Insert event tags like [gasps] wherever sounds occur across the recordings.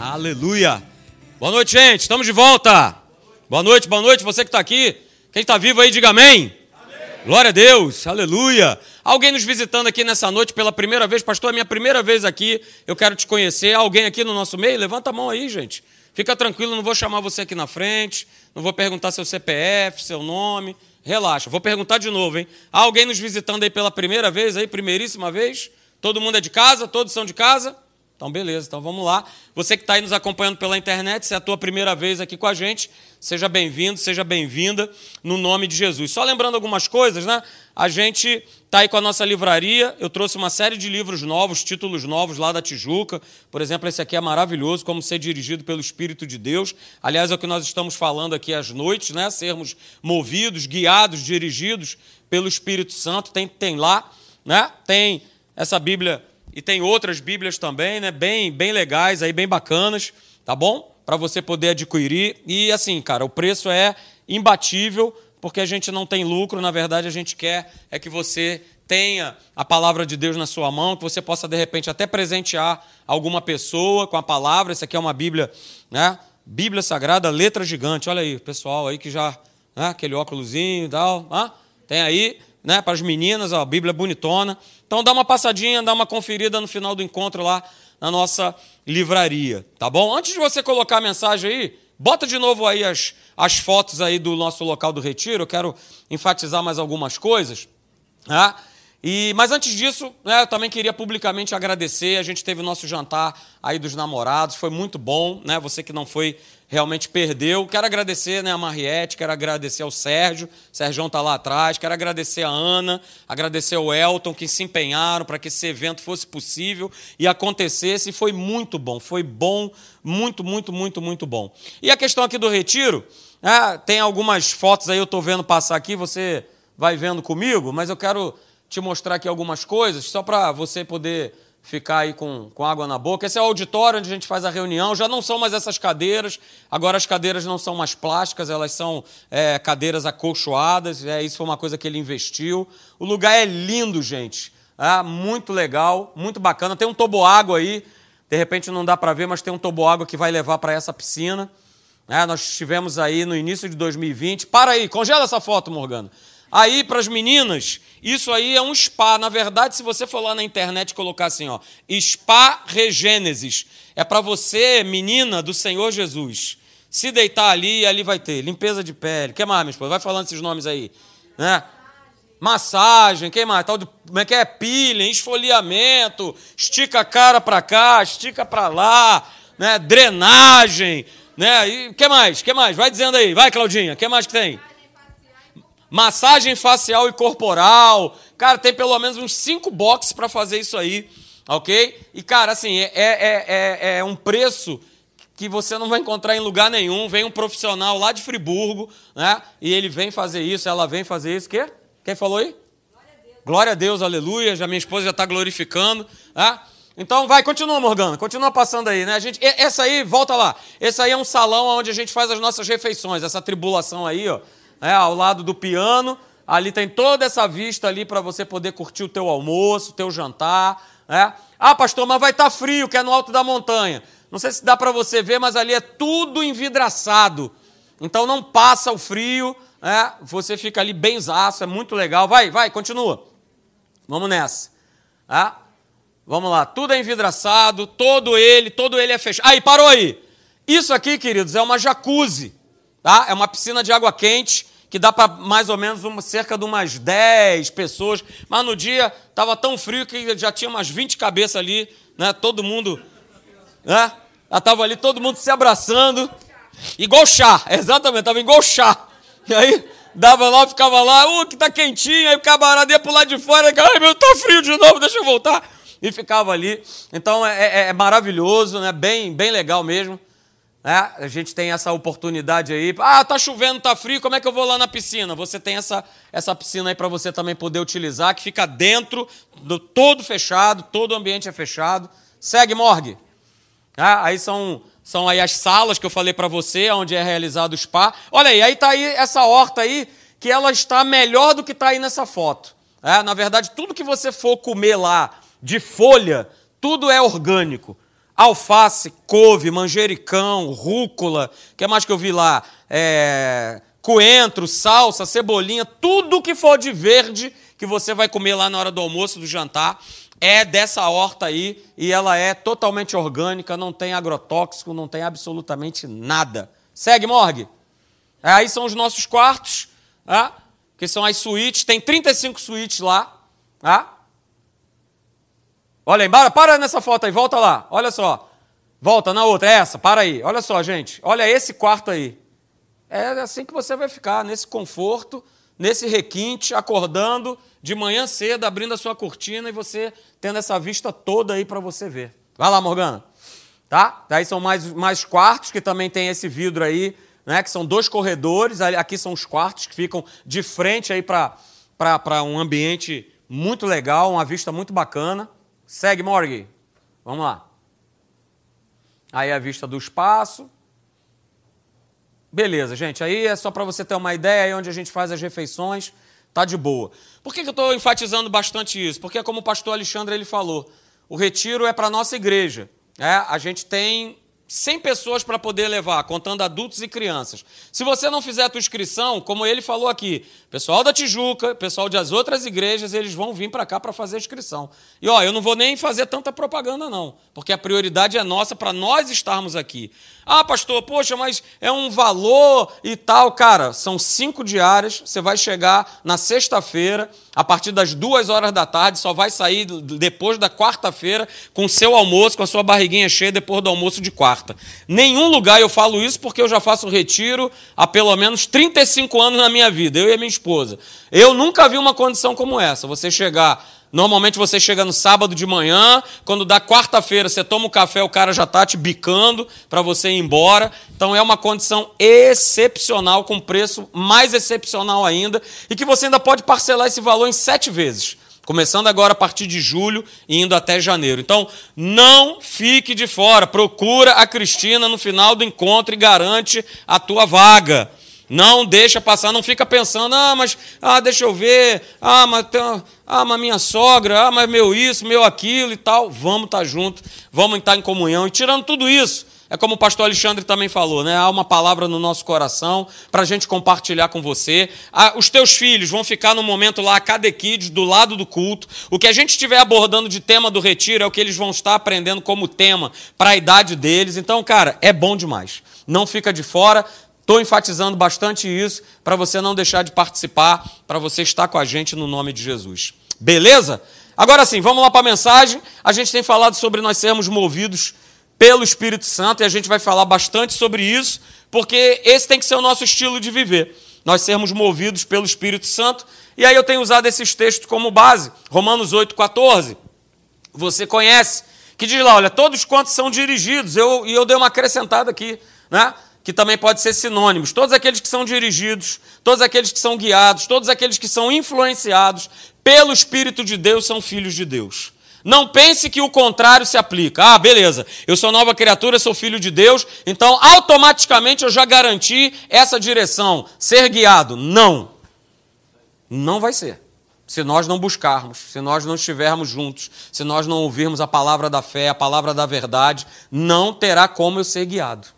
Aleluia. Boa noite, gente. Estamos de volta. Boa noite, boa noite. Você que está aqui. Quem está vivo aí, diga amém. amém. Glória a Deus. Aleluia. Alguém nos visitando aqui nessa noite pela primeira vez. Pastor, é minha primeira vez aqui. Eu quero te conhecer. Alguém aqui no nosso meio? Levanta a mão aí, gente. Fica tranquilo, não vou chamar você aqui na frente. Não vou perguntar seu CPF, seu nome. Relaxa. Vou perguntar de novo, hein? alguém nos visitando aí pela primeira vez, aí, primeiríssima vez? Todo mundo é de casa? Todos são de casa? Então, beleza, então vamos lá. Você que está aí nos acompanhando pela internet, se é a tua primeira vez aqui com a gente, seja bem-vindo, seja bem-vinda, no nome de Jesus. Só lembrando algumas coisas, né? A gente está aí com a nossa livraria. Eu trouxe uma série de livros novos, títulos novos lá da Tijuca. Por exemplo, esse aqui é maravilhoso, Como Ser Dirigido pelo Espírito de Deus. Aliás, é o que nós estamos falando aqui às noites, né? Sermos movidos, guiados, dirigidos pelo Espírito Santo. Tem, tem lá, né? Tem essa Bíblia e tem outras Bíblias também, né? Bem, bem legais aí, bem bacanas, tá bom? Para você poder adquirir. E assim, cara, o preço é imbatível, porque a gente não tem lucro, na verdade a gente quer é que você tenha a palavra de Deus na sua mão, que você possa de repente até presentear alguma pessoa com a palavra. Essa aqui é uma Bíblia, né? Bíblia Sagrada, letra gigante. Olha aí, pessoal aí que já, né? aquele óculosinho e tal, ah, tem aí né, para as meninas, a Bíblia bonitona. Então dá uma passadinha, dá uma conferida no final do encontro lá na nossa livraria, tá bom? Antes de você colocar a mensagem aí, bota de novo aí as, as fotos aí do nosso local do retiro. Eu quero enfatizar mais algumas coisas, tá? E, mas antes disso, né, eu também queria publicamente agradecer. A gente teve o nosso jantar aí dos namorados, foi muito bom, né? Você que não foi realmente perdeu. Quero agradecer né, a Mariette, quero agradecer ao Sérgio, o Sérgio está lá atrás, quero agradecer a Ana, agradecer ao Elton, que se empenharam para que esse evento fosse possível e acontecesse. E foi muito bom, foi bom, muito, muito, muito, muito bom. E a questão aqui do retiro, né, tem algumas fotos aí, eu estou vendo passar aqui, você vai vendo comigo, mas eu quero te mostrar aqui algumas coisas, só para você poder ficar aí com, com água na boca. Esse é o auditório onde a gente faz a reunião. Já não são mais essas cadeiras, agora as cadeiras não são mais plásticas, elas são é, cadeiras acolchoadas. É, isso foi uma coisa que ele investiu. O lugar é lindo, gente. É, muito legal, muito bacana. Tem um toboágua aí, de repente não dá para ver, mas tem um toboágua que vai levar para essa piscina. É, nós estivemos aí no início de 2020. Para aí, congela essa foto, Morgana. Aí, para as meninas, isso aí é um spa. Na verdade, se você for lá na internet e colocar assim, ó, spa regênesis, é para você, menina do Senhor Jesus, se deitar ali ali vai ter limpeza de pele. Que mais, minha esposa? Vai falando esses nomes aí. Né? Massagem, quem mais? Tal de, como é que é? Peeling, esfoliamento, estica a cara para cá, estica para lá, né? drenagem, né? E que mais? que mais? Vai dizendo aí. Vai, Claudinha. Que mais que tem? Massagem facial e corporal. Cara, tem pelo menos uns cinco boxes para fazer isso aí, ok? E, cara, assim, é, é, é, é um preço que você não vai encontrar em lugar nenhum. Vem um profissional lá de Friburgo, né? E ele vem fazer isso, ela vem fazer isso. Quê? Quem falou aí? Glória a Deus, Glória a Deus aleluia. Já minha esposa já está glorificando. Né? Então vai, continua, Morgana, continua passando aí, né? A gente, essa aí, volta lá. Esse aí é um salão onde a gente faz as nossas refeições. Essa tribulação aí, ó né, ao lado do piano. Ali tem toda essa vista ali para você poder curtir o teu almoço, o teu jantar. Né? Ah, pastor, mas vai estar tá frio, que é no alto da montanha. Não sei se dá para você ver, mas ali é tudo envidraçado. Então não passa o frio, né? você fica ali bem zaço, é muito legal. Vai, vai, continua. Vamos nessa. Ah, vamos lá, tudo é envidraçado, todo ele, todo ele é fechado. Aí, parou aí. Isso aqui, queridos, é uma jacuzzi. Tá? É uma piscina de água quente que dá para mais ou menos uma, cerca de umas 10 pessoas. Mas no dia estava tão frio que já tinha umas 20 cabeças ali, né? Todo mundo. Né? Já estava ali todo mundo se abraçando. Igual chá, [laughs] exatamente, estava igual chá. E aí dava lá, ficava lá, uh, que tá quentinho, aí o camarada ia pro lado de fora, ai meu, tá frio de novo, deixa eu voltar. E ficava ali. Então é, é, é maravilhoso, né? Bem, bem legal mesmo. É, a gente tem essa oportunidade aí. Ah, tá chovendo, tá frio, como é que eu vou lá na piscina? Você tem essa, essa piscina aí para você também poder utilizar, que fica dentro, do, todo fechado, todo o ambiente é fechado. Segue, morgue. É, aí são, são aí as salas que eu falei para você, onde é realizado o spa. Olha aí, aí tá aí essa horta aí, que ela está melhor do que está aí nessa foto. É, na verdade, tudo que você for comer lá de folha, tudo é orgânico alface, couve, manjericão, rúcula, o que mais que eu vi lá? É, coentro, salsa, cebolinha, tudo que for de verde que você vai comer lá na hora do almoço, do jantar, é dessa horta aí e ela é totalmente orgânica, não tem agrotóxico, não tem absolutamente nada. Segue, Morgue. Aí são os nossos quartos, tá? que são as suítes, tem 35 suítes lá. Tá? Olha aí, para, para nessa foto aí, volta lá, olha só. Volta na outra, essa, para aí. Olha só, gente, olha esse quarto aí. É assim que você vai ficar, nesse conforto, nesse requinte, acordando de manhã cedo, abrindo a sua cortina e você tendo essa vista toda aí para você ver. Vai lá, Morgana. Tá? Daí são mais, mais quartos que também tem esse vidro aí, né? Que são dois corredores. Aqui são os quartos que ficam de frente aí para um ambiente muito legal, uma vista muito bacana. Segue, Morgue. Vamos lá. Aí a vista do espaço. Beleza, gente. Aí é só para você ter uma ideia aí onde a gente faz as refeições. Tá de boa. Por que, que eu estou enfatizando bastante isso? Porque, como o pastor Alexandre ele falou, o retiro é para nossa igreja. É, a gente tem 100 pessoas para poder levar, contando adultos e crianças. Se você não fizer a tua inscrição, como ele falou aqui, pessoal da Tijuca, pessoal das outras igrejas, eles vão vir para cá para fazer a inscrição. E ó, eu não vou nem fazer tanta propaganda não, porque a prioridade é nossa para nós estarmos aqui. Ah, pastor, poxa, mas é um valor e tal. Cara, são cinco diárias, você vai chegar na sexta-feira, a partir das duas horas da tarde, só vai sair depois da quarta-feira com seu almoço, com a sua barriguinha cheia depois do almoço de quarta. Nenhum lugar eu falo isso porque eu já faço retiro há pelo menos 35 anos na minha vida, eu e minha esposa. Eu nunca vi uma condição como essa. Você chegar Normalmente você chega no sábado de manhã, quando dá quarta-feira você toma o um café, o cara já está te bicando para você ir embora. Então é uma condição excepcional, com preço mais excepcional ainda, e que você ainda pode parcelar esse valor em sete vezes. Começando agora a partir de julho e indo até janeiro. Então, não fique de fora. Procura a Cristina no final do encontro e garante a tua vaga. Não deixa passar, não fica pensando, ah, mas ah, deixa eu ver, ah, mas, ah, mas minha sogra, ah, mas meu isso, meu aquilo e tal. Vamos estar tá junto, vamos estar em comunhão. E tirando tudo isso, é como o pastor Alexandre também falou, né? Há uma palavra no nosso coração para a gente compartilhar com você. Ah, os teus filhos vão ficar no momento lá, cada Kids, do lado do culto. O que a gente estiver abordando de tema do retiro é o que eles vão estar aprendendo como tema para a idade deles. Então, cara, é bom demais. Não fica de fora. Estou enfatizando bastante isso para você não deixar de participar, para você estar com a gente no nome de Jesus. Beleza? Agora sim, vamos lá para a mensagem. A gente tem falado sobre nós sermos movidos pelo Espírito Santo e a gente vai falar bastante sobre isso, porque esse tem que ser o nosso estilo de viver. Nós sermos movidos pelo Espírito Santo. E aí eu tenho usado esses textos como base. Romanos 8,14. Você conhece, que diz lá, olha, todos quantos são dirigidos, eu, e eu dei uma acrescentada aqui, né? Que também pode ser sinônimos. Todos aqueles que são dirigidos, todos aqueles que são guiados, todos aqueles que são influenciados pelo Espírito de Deus são filhos de Deus. Não pense que o contrário se aplica. Ah, beleza, eu sou nova criatura, sou filho de Deus, então automaticamente eu já garanti essa direção, ser guiado. Não. Não vai ser. Se nós não buscarmos, se nós não estivermos juntos, se nós não ouvirmos a palavra da fé, a palavra da verdade, não terá como eu ser guiado.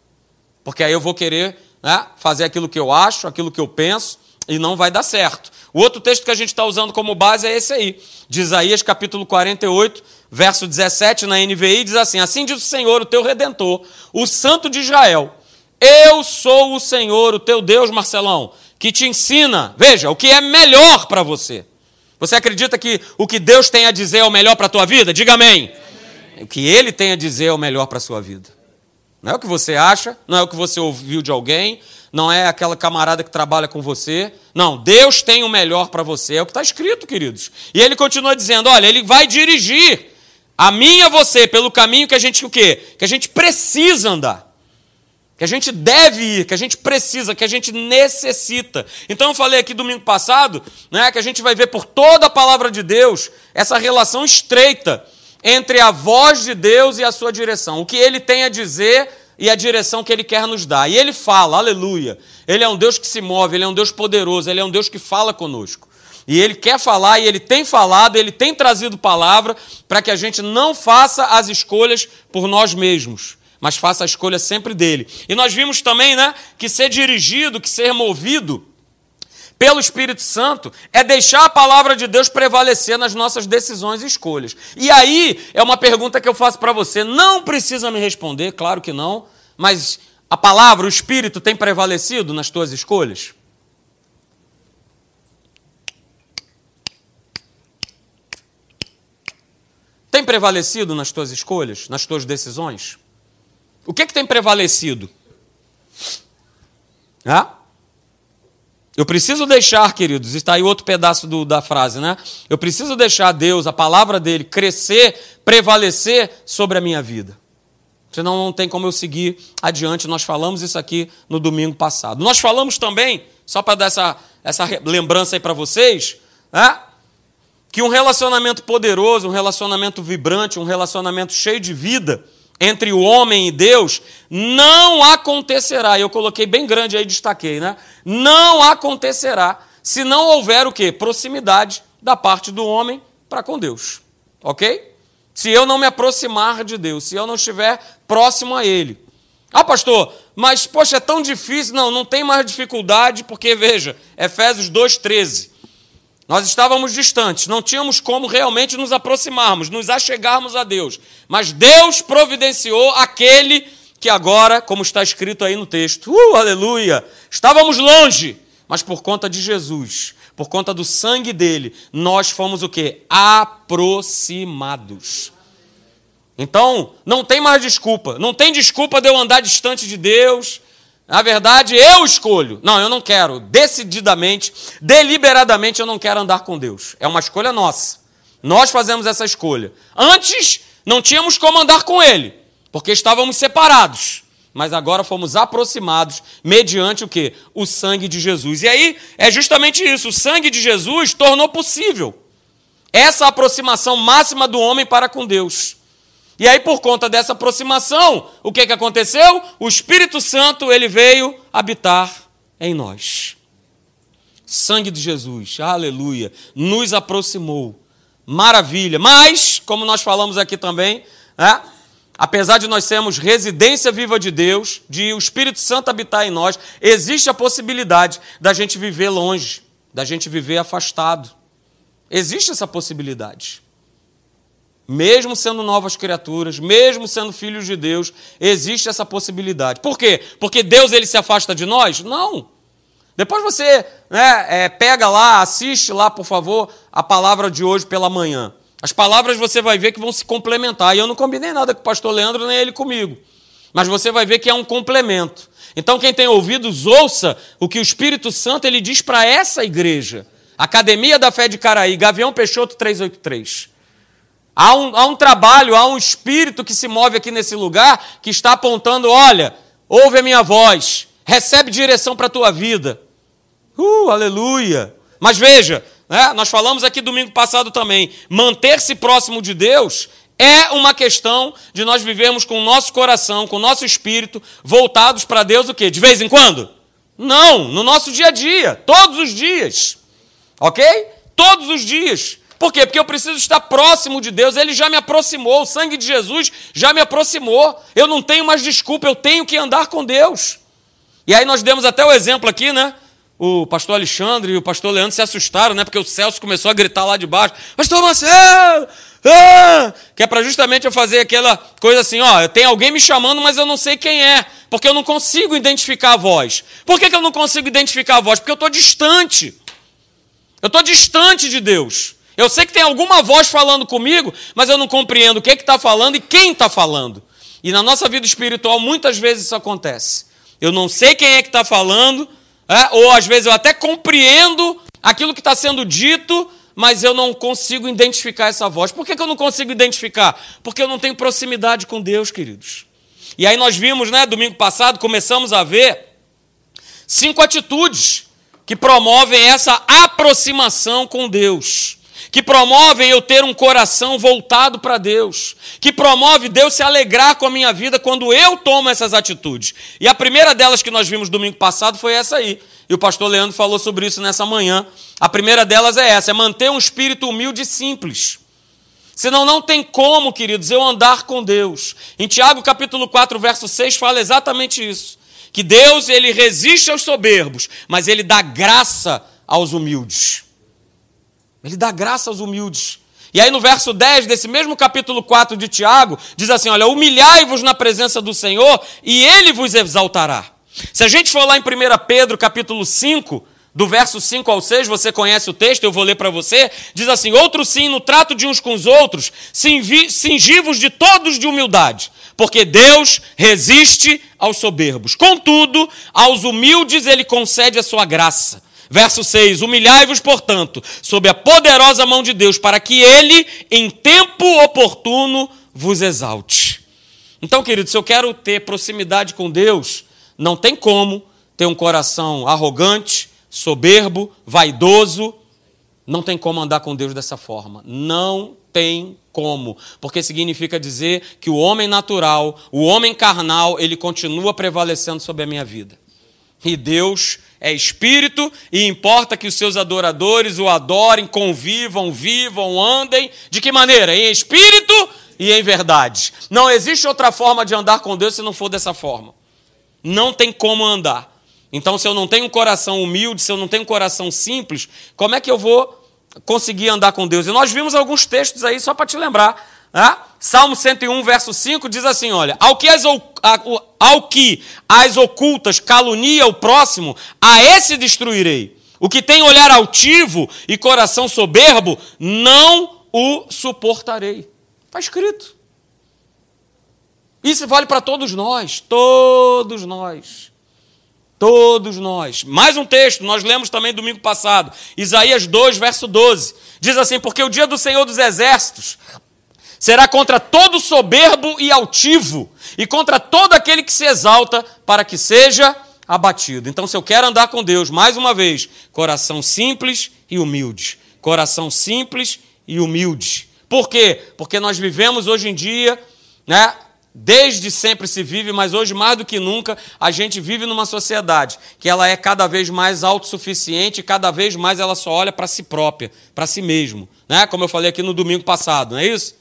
Porque aí eu vou querer né, fazer aquilo que eu acho, aquilo que eu penso, e não vai dar certo. O outro texto que a gente está usando como base é esse aí, de Isaías capítulo 48, verso 17, na NVI, diz assim: Assim diz o Senhor, o teu redentor, o Santo de Israel. Eu sou o Senhor, o teu Deus, Marcelão, que te ensina, veja, o que é melhor para você. Você acredita que o que Deus tem a dizer é o melhor para a tua vida? Diga amém. amém. O que Ele tem a dizer é o melhor para a sua vida. Não é o que você acha, não é o que você ouviu de alguém, não é aquela camarada que trabalha com você. Não, Deus tem o melhor para você. É o que está escrito, queridos. E ele continua dizendo: olha, ele vai dirigir a mim e a você pelo caminho que a gente o quê? Que a gente precisa andar. Que a gente deve ir, que a gente precisa, que a gente necessita. Então eu falei aqui domingo passado, né, que a gente vai ver por toda a palavra de Deus essa relação estreita entre a voz de Deus e a sua direção, o que ele tem a dizer e a direção que ele quer nos dar. E ele fala, aleluia. Ele é um Deus que se move, ele é um Deus poderoso, ele é um Deus que fala conosco. E ele quer falar, e ele tem falado, ele tem trazido palavra para que a gente não faça as escolhas por nós mesmos, mas faça a escolha sempre dele. E nós vimos também, né, que ser dirigido, que ser movido pelo Espírito Santo é deixar a palavra de Deus prevalecer nas nossas decisões e escolhas. E aí é uma pergunta que eu faço para você, não precisa me responder, claro que não, mas a palavra, o Espírito tem prevalecido nas tuas escolhas? Tem prevalecido nas tuas escolhas, nas tuas decisões? O que, é que tem prevalecido? Ah? Eu preciso deixar, queridos, está aí outro pedaço do, da frase, né? Eu preciso deixar Deus, a palavra dele, crescer, prevalecer sobre a minha vida. Senão não tem como eu seguir adiante. Nós falamos isso aqui no domingo passado. Nós falamos também, só para dar essa, essa lembrança aí para vocês, né? que um relacionamento poderoso, um relacionamento vibrante, um relacionamento cheio de vida entre o homem e Deus não acontecerá. Eu coloquei bem grande aí, destaquei, né? Não acontecerá se não houver o quê? Proximidade da parte do homem para com Deus. OK? Se eu não me aproximar de Deus, se eu não estiver próximo a ele. Ah, pastor, mas poxa, é tão difícil. Não, não tem mais dificuldade, porque veja, Efésios 2:13. Nós estávamos distantes, não tínhamos como realmente nos aproximarmos, nos achegarmos a Deus. Mas Deus providenciou aquele que agora, como está escrito aí no texto, uh, aleluia, estávamos longe, mas por conta de Jesus, por conta do sangue dele, nós fomos o que? Aproximados. Então, não tem mais desculpa. Não tem desculpa de eu andar distante de Deus, na verdade, eu escolho. Não, eu não quero. Decididamente, deliberadamente, eu não quero andar com Deus. É uma escolha nossa. Nós fazemos essa escolha. Antes, não tínhamos como andar com Ele, porque estávamos separados. Mas agora fomos aproximados mediante o que? O sangue de Jesus. E aí é justamente isso. O sangue de Jesus tornou possível essa aproximação máxima do homem para com Deus. E aí, por conta dessa aproximação, o que, que aconteceu? O Espírito Santo ele veio habitar em nós. Sangue de Jesus, aleluia, nos aproximou. Maravilha. Mas, como nós falamos aqui também, né, apesar de nós sermos residência viva de Deus, de o Espírito Santo habitar em nós, existe a possibilidade da gente viver longe, da gente viver afastado. Existe essa possibilidade mesmo sendo novas criaturas, mesmo sendo filhos de Deus, existe essa possibilidade. Por quê? Porque Deus ele se afasta de nós? Não. Depois você né, é, pega lá, assiste lá, por favor, a palavra de hoje pela manhã. As palavras você vai ver que vão se complementar. E eu não combinei nada com o pastor Leandro, nem ele comigo. Mas você vai ver que é um complemento. Então, quem tem ouvidos, ouça o que o Espírito Santo ele diz para essa igreja. Academia da Fé de Caraí, Gavião Peixoto 383. Há um, há um trabalho, há um espírito que se move aqui nesse lugar que está apontando: olha, ouve a minha voz, recebe direção para a tua vida. Uh, aleluia! Mas veja, né, nós falamos aqui domingo passado também: manter-se próximo de Deus é uma questão de nós vivermos com o nosso coração, com o nosso espírito voltados para Deus o quê? De vez em quando? Não, no nosso dia a dia, todos os dias. OK? Todos os dias. Por quê? Porque eu preciso estar próximo de Deus. Ele já me aproximou, o sangue de Jesus já me aproximou. Eu não tenho mais desculpa, eu tenho que andar com Deus. E aí nós demos até o exemplo aqui, né? O pastor Alexandre e o pastor Leandro se assustaram, né? Porque o Celso começou a gritar lá de baixo: Pastor Marcelo! Ah! Que é para justamente eu fazer aquela coisa assim: ó, tem alguém me chamando, mas eu não sei quem é, porque eu não consigo identificar a voz. Por que, que eu não consigo identificar a voz? Porque eu estou distante. Eu estou distante de Deus. Eu sei que tem alguma voz falando comigo, mas eu não compreendo o que está falando e quem está falando. E na nossa vida espiritual, muitas vezes isso acontece. Eu não sei quem é que está falando, é, ou às vezes eu até compreendo aquilo que está sendo dito, mas eu não consigo identificar essa voz. Por que, que eu não consigo identificar? Porque eu não tenho proximidade com Deus, queridos. E aí nós vimos, né, domingo passado, começamos a ver cinco atitudes que promovem essa aproximação com Deus. Que promovem eu ter um coração voltado para Deus, que promove Deus se alegrar com a minha vida quando eu tomo essas atitudes. E a primeira delas que nós vimos domingo passado foi essa aí. E o pastor Leandro falou sobre isso nessa manhã. A primeira delas é essa: é manter um espírito humilde e simples. Senão não tem como, queridos, eu andar com Deus. Em Tiago capítulo 4, verso 6 fala exatamente isso, que Deus ele resiste aos soberbos, mas ele dá graça aos humildes. Ele dá graça aos humildes. E aí no verso 10 desse mesmo capítulo 4 de Tiago, diz assim: Olha, humilhai-vos na presença do Senhor e ele vos exaltará. Se a gente for lá em 1 Pedro capítulo 5, do verso 5 ao 6, você conhece o texto, eu vou ler para você. Diz assim: Outro sim, no trato de uns com os outros, singivos de todos de humildade, porque Deus resiste aos soberbos. Contudo, aos humildes ele concede a sua graça. Verso 6: Humilhai-vos, portanto, sob a poderosa mão de Deus, para que ele, em tempo oportuno, vos exalte. Então, queridos, se eu quero ter proximidade com Deus, não tem como ter um coração arrogante, soberbo, vaidoso. Não tem como andar com Deus dessa forma. Não tem como. Porque significa dizer que o homem natural, o homem carnal, ele continua prevalecendo sobre a minha vida. E Deus é espírito e importa que os seus adoradores o adorem, convivam, vivam, andem. De que maneira? Em espírito e em verdade. Não existe outra forma de andar com Deus se não for dessa forma. Não tem como andar. Então, se eu não tenho um coração humilde, se eu não tenho um coração simples, como é que eu vou conseguir andar com Deus? E nós vimos alguns textos aí, só para te lembrar. Né? Salmo 101, verso 5 diz assim: olha, ao que, as, ao que as ocultas calunia o próximo, a esse destruirei. O que tem olhar altivo e coração soberbo, não o suportarei. Está escrito. Isso vale para todos nós, todos nós. Todos nós. Mais um texto, nós lemos também domingo passado, Isaías 2, verso 12. Diz assim: Porque o dia do Senhor dos Exércitos será contra todo soberbo e altivo, e contra todo aquele que se exalta, para que seja abatido. Então, se eu quero andar com Deus, mais uma vez, coração simples e humilde. Coração simples e humilde. Por quê? Porque nós vivemos hoje em dia, né? Desde sempre se vive, mas hoje mais do que nunca a gente vive numa sociedade que ela é cada vez mais autossuficiente, cada vez mais ela só olha para si própria, para si mesmo, né? Como eu falei aqui no domingo passado, não é isso?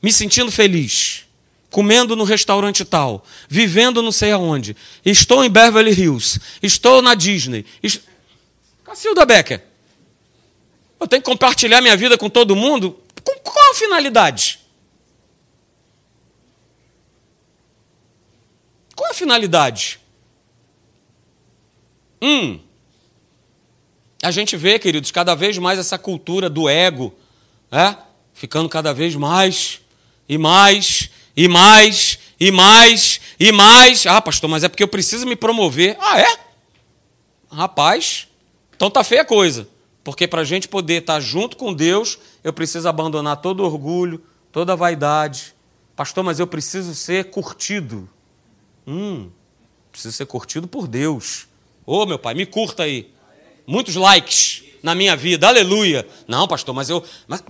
Me sentindo feliz, comendo no restaurante tal, vivendo não sei aonde, estou em Beverly Hills, estou na Disney. Est... Cacilda Becker. Eu tenho que compartilhar minha vida com todo mundo? Com qual a finalidade? Qual a finalidade? Hum. A gente vê, queridos, cada vez mais essa cultura do ego, né? ficando cada vez mais e mais e mais e mais e mais. Ah, pastor, mas é porque eu preciso me promover. Ah, é? Rapaz, então tá feia a coisa. Porque para a gente poder estar tá junto com Deus, eu preciso abandonar todo orgulho, toda vaidade. Pastor, mas eu preciso ser curtido. Hum, preciso ser curtido por Deus. Ô, oh, meu pai, me curta aí. Muitos likes na minha vida, aleluia. Não, pastor, mas eu. Mas,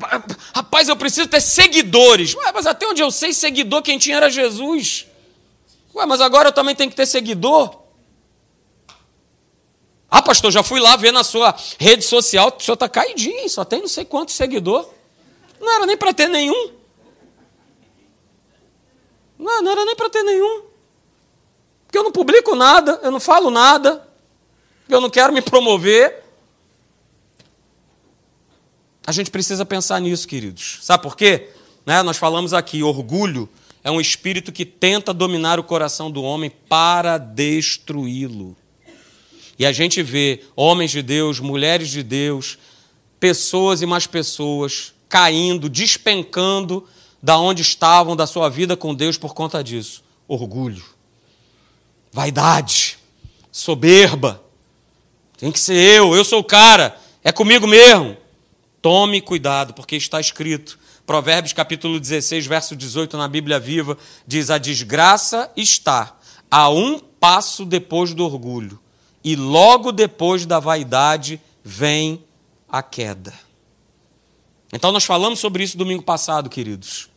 rapaz, eu preciso ter seguidores. Ué, mas até onde eu sei, seguidor, quem tinha era Jesus. Ué, mas agora eu também tenho que ter seguidor? Ah, pastor, já fui lá ver na sua rede social, o senhor está caidinho, só tem não sei quantos seguidor. Não era nem para ter nenhum. Não, não era nem para ter nenhum. Porque eu não publico nada, eu não falo nada, eu não quero me promover. A gente precisa pensar nisso, queridos. Sabe por quê? Né? Nós falamos aqui, orgulho é um espírito que tenta dominar o coração do homem para destruí-lo. E a gente vê homens de Deus, mulheres de Deus, pessoas e mais pessoas caindo, despencando da onde estavam, da sua vida com Deus por conta disso. Orgulho, vaidade, soberba. Tem que ser eu, eu sou o cara, é comigo mesmo. Tome cuidado, porque está escrito. Provérbios capítulo 16, verso 18 na Bíblia Viva, diz: A desgraça está a um passo depois do orgulho, e logo depois da vaidade vem a queda. Então nós falamos sobre isso domingo passado, queridos.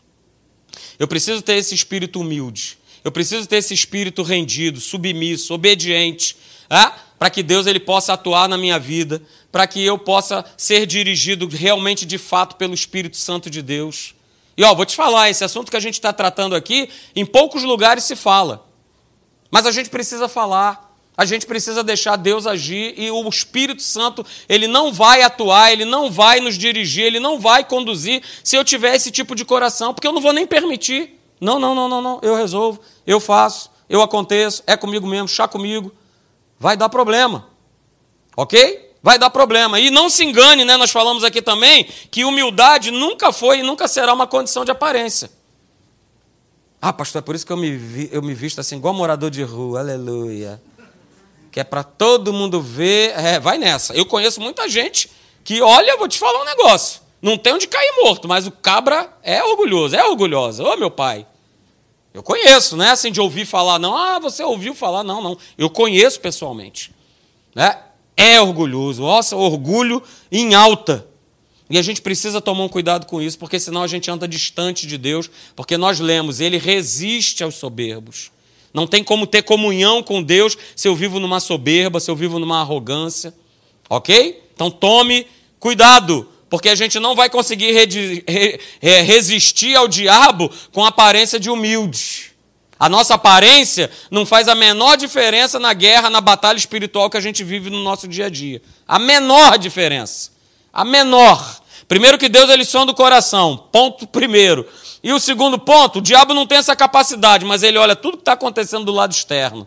Eu preciso ter esse espírito humilde. Eu preciso ter esse espírito rendido, submisso, obediente, ah, para que Deus ele possa atuar na minha vida, para que eu possa ser dirigido realmente de fato pelo Espírito Santo de Deus. E ó, vou te falar, esse assunto que a gente está tratando aqui, em poucos lugares se fala. Mas a gente precisa falar. A gente precisa deixar Deus agir e o Espírito Santo, ele não vai atuar, ele não vai nos dirigir, ele não vai conduzir se eu tiver esse tipo de coração, porque eu não vou nem permitir. Não, não, não, não, não, eu resolvo, eu faço, eu aconteço, é comigo mesmo, chá comigo. Vai dar problema. OK? Vai dar problema. E não se engane, né? Nós falamos aqui também que humildade nunca foi e nunca será uma condição de aparência. Ah, pastor, é por isso que eu me, vi, eu me visto assim, igual morador de rua, aleluia. Que é para todo mundo ver. É, vai nessa. Eu conheço muita gente que, olha, vou te falar um negócio. Não tem onde cair morto, mas o cabra é orgulhoso, é orgulhosa. Ô, meu pai. Eu conheço, não é assim de ouvir falar, não. Ah, você ouviu falar, não, não. Eu conheço pessoalmente. Né? é orgulhoso. Nossa, orgulho em alta. E a gente precisa tomar um cuidado com isso, porque senão a gente anda distante de Deus, porque nós lemos, ele resiste aos soberbos. Não tem como ter comunhão com Deus se eu vivo numa soberba, se eu vivo numa arrogância. Ok? Então tome cuidado, porque a gente não vai conseguir resistir ao diabo com aparência de humilde. A nossa aparência não faz a menor diferença na guerra, na batalha espiritual que a gente vive no nosso dia a dia. A menor diferença. A menor. Primeiro que Deus ele sonda o coração. Ponto primeiro. E o segundo ponto, o diabo não tem essa capacidade, mas ele olha tudo que está acontecendo do lado externo.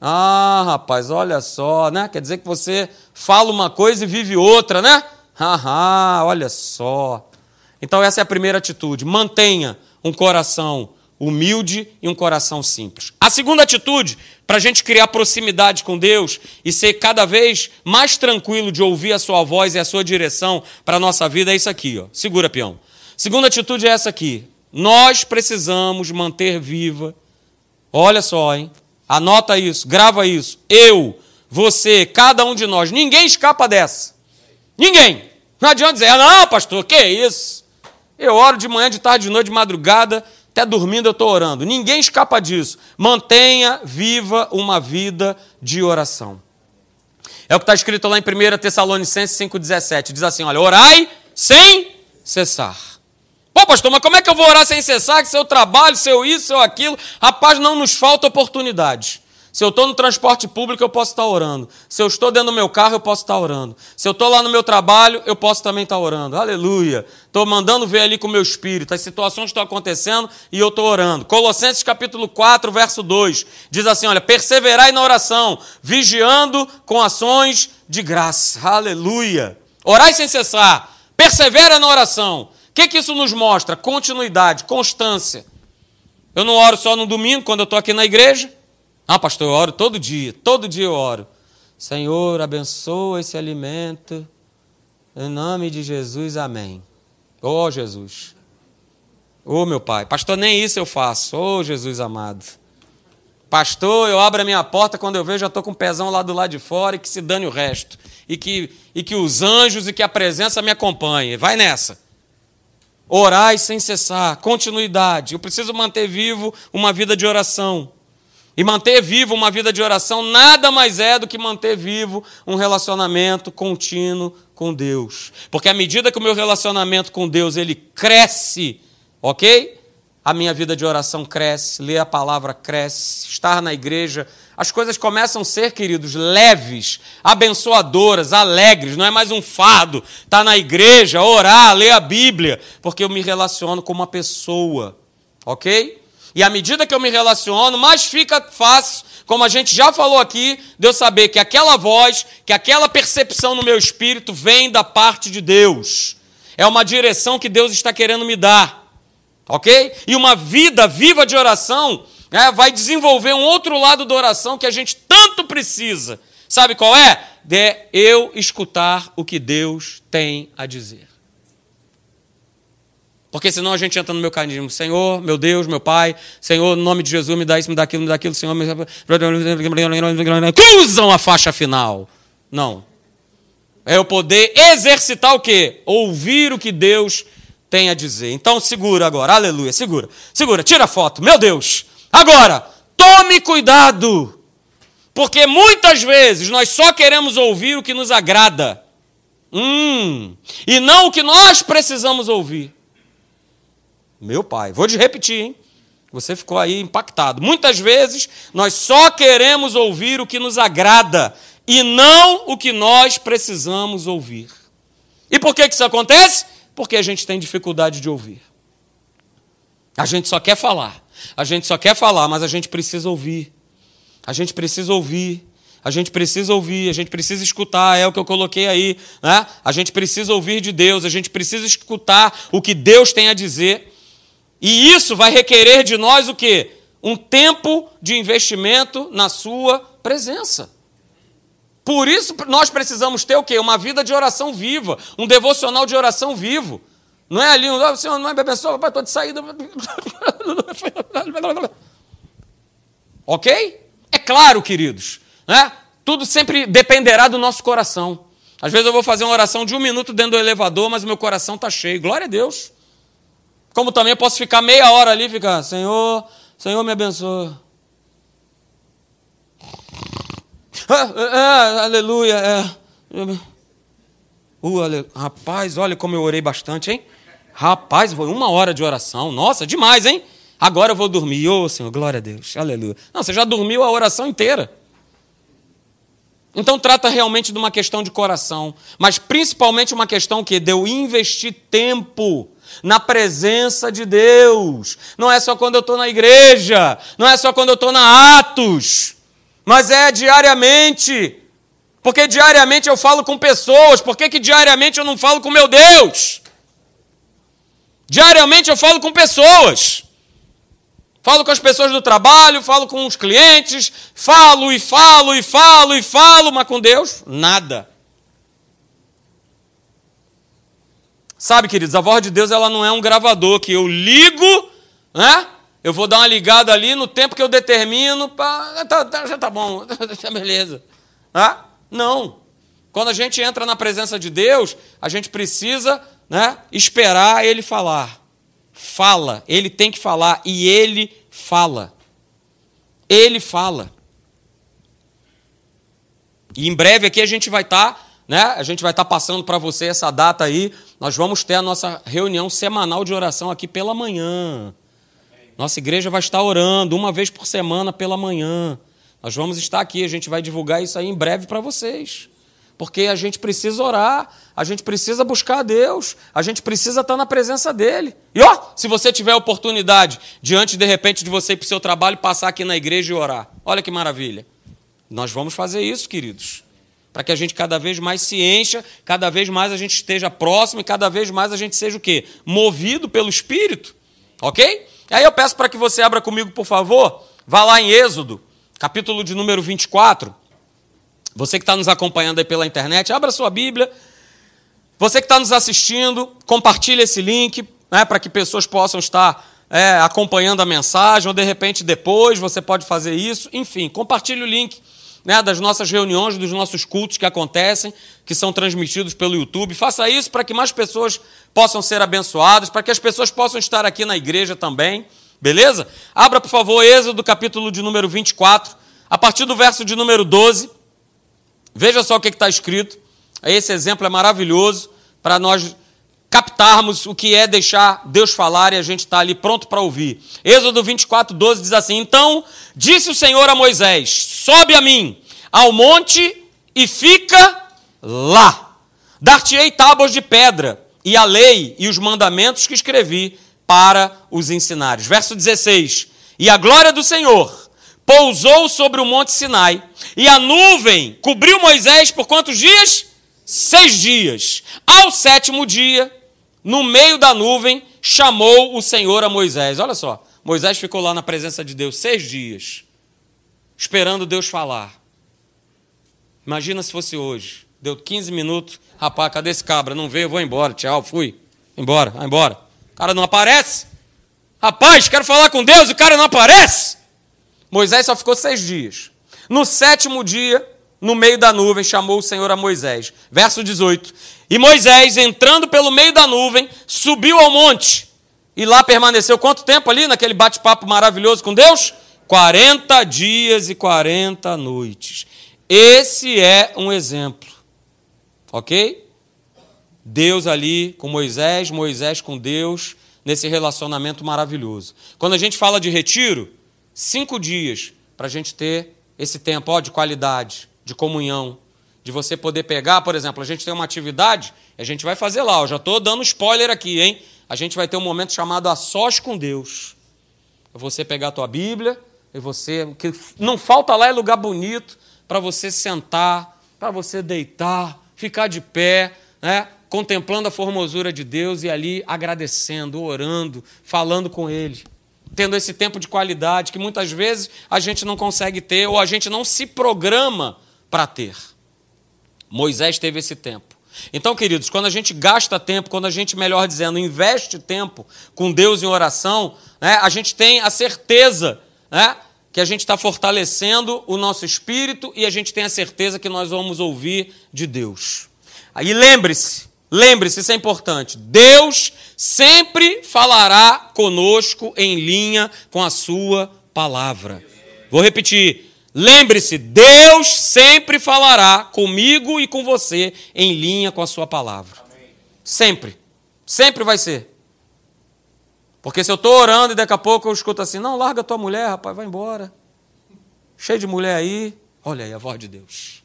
Ah, rapaz, olha só, né? Quer dizer que você fala uma coisa e vive outra, né? Ah, olha só. Então essa é a primeira atitude. Mantenha um coração humilde e um coração simples. A segunda atitude, para a gente criar proximidade com Deus e ser cada vez mais tranquilo de ouvir a sua voz e a sua direção para a nossa vida, é isso aqui. Ó. Segura, peão. Segunda atitude é essa aqui. Nós precisamos manter viva. Olha só, hein? Anota isso, grava isso. Eu, você, cada um de nós, ninguém escapa dessa. Ninguém. Não adianta dizer, não, pastor, que isso? Eu oro de manhã, de tarde, de noite, de madrugada até dormindo eu estou orando. Ninguém escapa disso. Mantenha viva uma vida de oração. É o que está escrito lá em 1 Tessalonicenses 5,17. Diz assim: olha, orai sem cessar. Pô, pastor, mas como é que eu vou orar sem cessar? Que seu trabalho, seu isso, seu aquilo. Rapaz, não nos falta oportunidade. Se eu estou no transporte público, eu posso estar orando. Se eu estou dentro do meu carro, eu posso estar orando. Se eu estou lá no meu trabalho, eu posso também estar orando. Aleluia. Estou mandando ver ali com o meu espírito. As situações estão acontecendo e eu estou orando. Colossenses capítulo 4, verso 2. Diz assim: olha, perseverai na oração, vigiando com ações de graça. Aleluia. Orai sem cessar. Persevera na oração. O que, que isso nos mostra? Continuidade, constância. Eu não oro só no domingo, quando eu estou aqui na igreja. Ah, pastor, eu oro todo dia, todo dia eu oro. Senhor, abençoa esse alimento. Em nome de Jesus, amém. Oh, Jesus. Oh, meu Pai. Pastor, nem isso eu faço. Oh, Jesus amado. Pastor, eu abro a minha porta quando eu vejo, já estou com o pezão lá do lado de fora e que se dane o resto. E que, e que os anjos e que a presença me acompanhe. Vai nessa. Orai sem cessar, continuidade. Eu preciso manter vivo uma vida de oração. E manter vivo uma vida de oração nada mais é do que manter vivo um relacionamento contínuo com Deus. Porque à medida que o meu relacionamento com Deus ele cresce, ok? A minha vida de oração cresce, ler a palavra cresce, estar na igreja, as coisas começam a ser, queridos, leves, abençoadoras, alegres, não é mais um fardo estar na igreja, orar, ler a Bíblia, porque eu me relaciono com uma pessoa, ok? E à medida que eu me relaciono, mais fica fácil, como a gente já falou aqui, de eu saber que aquela voz, que aquela percepção no meu espírito vem da parte de Deus. É uma direção que Deus está querendo me dar. Ok? E uma vida viva de oração né, vai desenvolver um outro lado da oração que a gente tanto precisa. Sabe qual é? De eu escutar o que Deus tem a dizer. Porque senão a gente entra no meu canismo. Senhor, meu Deus, meu Pai, Senhor, no nome de Jesus, me dá isso, me dá aquilo, me dá aquilo, Senhor. Me... Usam a faixa final. Não. É eu poder exercitar o quê? Ouvir o que Deus tem a dizer. Então segura agora, aleluia, segura. Segura, tira a foto, meu Deus. Agora, tome cuidado. Porque muitas vezes nós só queremos ouvir o que nos agrada. Hum, e não o que nós precisamos ouvir. Meu pai, vou te repetir, hein? Você ficou aí impactado. Muitas vezes nós só queremos ouvir o que nos agrada e não o que nós precisamos ouvir. E por que isso acontece? Porque a gente tem dificuldade de ouvir. A gente só quer falar. A gente só quer falar, mas a gente precisa ouvir. A gente precisa ouvir. A gente precisa ouvir, a gente precisa escutar, é o que eu coloquei aí. Né? A gente precisa ouvir de Deus, a gente precisa escutar o que Deus tem a dizer. E isso vai requerer de nós o quê? Um tempo de investimento na sua presença. Por isso nós precisamos ter o quê? Uma vida de oração viva, um devocional de oração vivo. Não é ali, o Senhor não é abençoa, papai, estou de saída. [laughs] ok? É claro, queridos. Né? Tudo sempre dependerá do nosso coração. Às vezes eu vou fazer uma oração de um minuto dentro do elevador, mas o meu coração está cheio. Glória a Deus. Como também eu posso ficar meia hora ali e ficar, Senhor, Senhor me abençoa. Ah, ah, ah, aleluia. É. Uh, ale... Rapaz, olha como eu orei bastante, hein? Rapaz, foi uma hora de oração. Nossa, demais, hein? Agora eu vou dormir. Ô, oh, Senhor, glória a Deus. Aleluia. Não, você já dormiu a oração inteira. Então trata realmente de uma questão de coração, mas principalmente uma questão que deu investir tempo na presença de Deus. Não é só quando eu estou na igreja, não é só quando eu estou na Atos mas é diariamente. Porque diariamente eu falo com pessoas, por que, que diariamente eu não falo com meu Deus? Diariamente eu falo com pessoas. Falo com as pessoas do trabalho, falo com os clientes, falo e falo e falo e falo, mas com Deus, nada. Sabe, queridos, a voz de Deus ela não é um gravador que eu ligo, né? Eu vou dar uma ligada ali no tempo que eu determino, pá, tá, tá, já tá bom, [laughs] beleza. Ah? Não. Quando a gente entra na presença de Deus, a gente precisa né, esperar Ele falar. Fala, Ele tem que falar e Ele fala. Ele fala. E em breve aqui a gente vai estar, tá, né? A gente vai estar tá passando para você essa data aí. Nós vamos ter a nossa reunião semanal de oração aqui pela manhã. Nossa igreja vai estar orando uma vez por semana pela manhã. Nós vamos estar aqui, a gente vai divulgar isso aí em breve para vocês. Porque a gente precisa orar, a gente precisa buscar a Deus, a gente precisa estar na presença dele. E ó, se você tiver oportunidade, diante de repente de você ir para o seu trabalho, passar aqui na igreja e orar. Olha que maravilha. Nós vamos fazer isso, queridos. Para que a gente cada vez mais se encha, cada vez mais a gente esteja próximo e cada vez mais a gente seja o quê? Movido pelo Espírito. Ok? Aí eu peço para que você abra comigo, por favor, vá lá em Êxodo, capítulo de número 24. Você que está nos acompanhando aí pela internet, abra sua Bíblia. Você que está nos assistindo, compartilhe esse link né, para que pessoas possam estar é, acompanhando a mensagem, ou de repente depois você pode fazer isso. Enfim, compartilhe o link né, das nossas reuniões, dos nossos cultos que acontecem, que são transmitidos pelo YouTube. Faça isso para que mais pessoas possam ser abençoadas, para que as pessoas possam estar aqui na igreja também. Beleza? Abra, por favor, Êxodo, capítulo de número 24, a partir do verso de número 12. Veja só o que está escrito. Esse exemplo é maravilhoso para nós captarmos o que é deixar Deus falar e a gente está ali pronto para ouvir. Êxodo 24, 12 diz assim: Então disse o Senhor a Moisés: Sobe a mim ao monte e fica lá. Dar-te-ei tábuas de pedra e a lei e os mandamentos que escrevi para os ensinares. Verso 16: E a glória do Senhor pousou sobre o monte Sinai, e a nuvem cobriu Moisés por quantos dias? Seis dias. Ao sétimo dia, no meio da nuvem, chamou o Senhor a Moisés. Olha só, Moisés ficou lá na presença de Deus seis dias, esperando Deus falar. Imagina se fosse hoje. Deu 15 minutos, rapaz, cadê esse cabra? Não veio, vou embora, tchau, fui. Embora, vai embora. O cara não aparece. Rapaz, quero falar com Deus o cara não aparece. Moisés só ficou seis dias. No sétimo dia, no meio da nuvem, chamou o Senhor a Moisés. Verso 18. E Moisés, entrando pelo meio da nuvem, subiu ao monte. E lá permaneceu quanto tempo ali, naquele bate-papo maravilhoso com Deus? 40 dias e 40 noites. Esse é um exemplo. Ok? Deus ali com Moisés, Moisés com Deus, nesse relacionamento maravilhoso. Quando a gente fala de retiro, cinco dias para a gente ter esse tempo ó, de qualidade, de comunhão, de você poder pegar, por exemplo, a gente tem uma atividade, a gente vai fazer lá, eu já estou dando spoiler aqui, hein? A gente vai ter um momento chamado a sós com Deus. É você pegar a tua Bíblia e você. que Não falta lá é lugar bonito para você sentar, para você deitar, ficar de pé, né? contemplando a formosura de Deus e ali agradecendo, orando, falando com Ele. Tendo esse tempo de qualidade que muitas vezes a gente não consegue ter ou a gente não se programa para ter. Moisés teve esse tempo. Então, queridos, quando a gente gasta tempo, quando a gente, melhor dizendo, investe tempo com Deus em oração, né, a gente tem a certeza né, que a gente está fortalecendo o nosso espírito e a gente tem a certeza que nós vamos ouvir de Deus. Aí lembre-se, lembre-se, isso é importante. Deus sempre falará conosco em linha com a sua palavra. Vou repetir. Lembre-se, Deus sempre falará comigo e com você em linha com a sua palavra. Sempre. Sempre vai ser. Porque se eu estou orando e daqui a pouco eu escuto assim, não, larga tua mulher, rapaz, vai embora. Cheio de mulher aí. Olha aí a voz de Deus.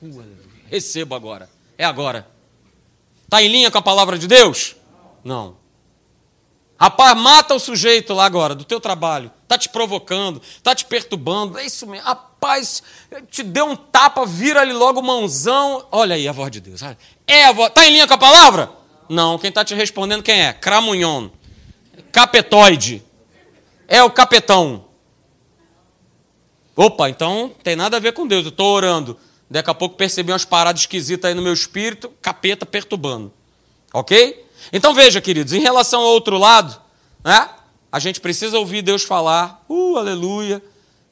Uh, recebo agora. É agora. Está em linha com a palavra de Deus? Não. Rapaz, mata o sujeito lá agora, do teu trabalho. Está te provocando, está te perturbando. É isso mesmo. Rapaz, te deu um tapa, vira ali logo mãozão. Olha aí a voz de Deus. É a voz. Está em linha com a palavra? Não. Quem está te respondendo quem é? Cramunhon. Capetoide. É o capetão. Opa, então tem nada a ver com Deus. Eu estou orando. Daqui a pouco percebi umas paradas esquisitas aí no meu espírito, capeta perturbando. Ok? Então veja, queridos, em relação ao outro lado, né? A gente precisa ouvir Deus falar, uh, aleluia.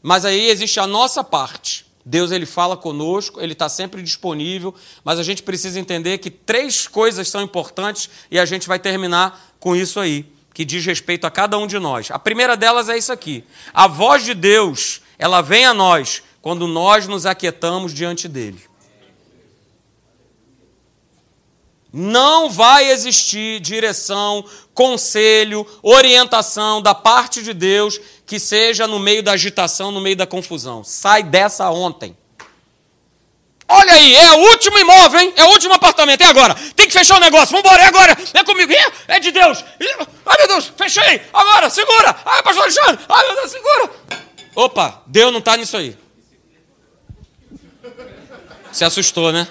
Mas aí existe a nossa parte. Deus ele fala conosco, ele está sempre disponível, mas a gente precisa entender que três coisas são importantes e a gente vai terminar com isso aí, que diz respeito a cada um de nós. A primeira delas é isso aqui: a voz de Deus, ela vem a nós quando nós nos aquietamos diante dele. Não vai existir direção, conselho, orientação da parte de Deus que seja no meio da agitação, no meio da confusão. Sai dessa ontem. Olha aí, é o último imóvel, hein? É o último apartamento. É agora. Tem que fechar o negócio. Vamos embora, é agora. É comigo. É de Deus. Ai, meu Deus, fechei. Agora, segura. Ai, pastor Alexandre. Ai, meu Deus, segura. Opa, Deus não está nisso aí. Se assustou, né?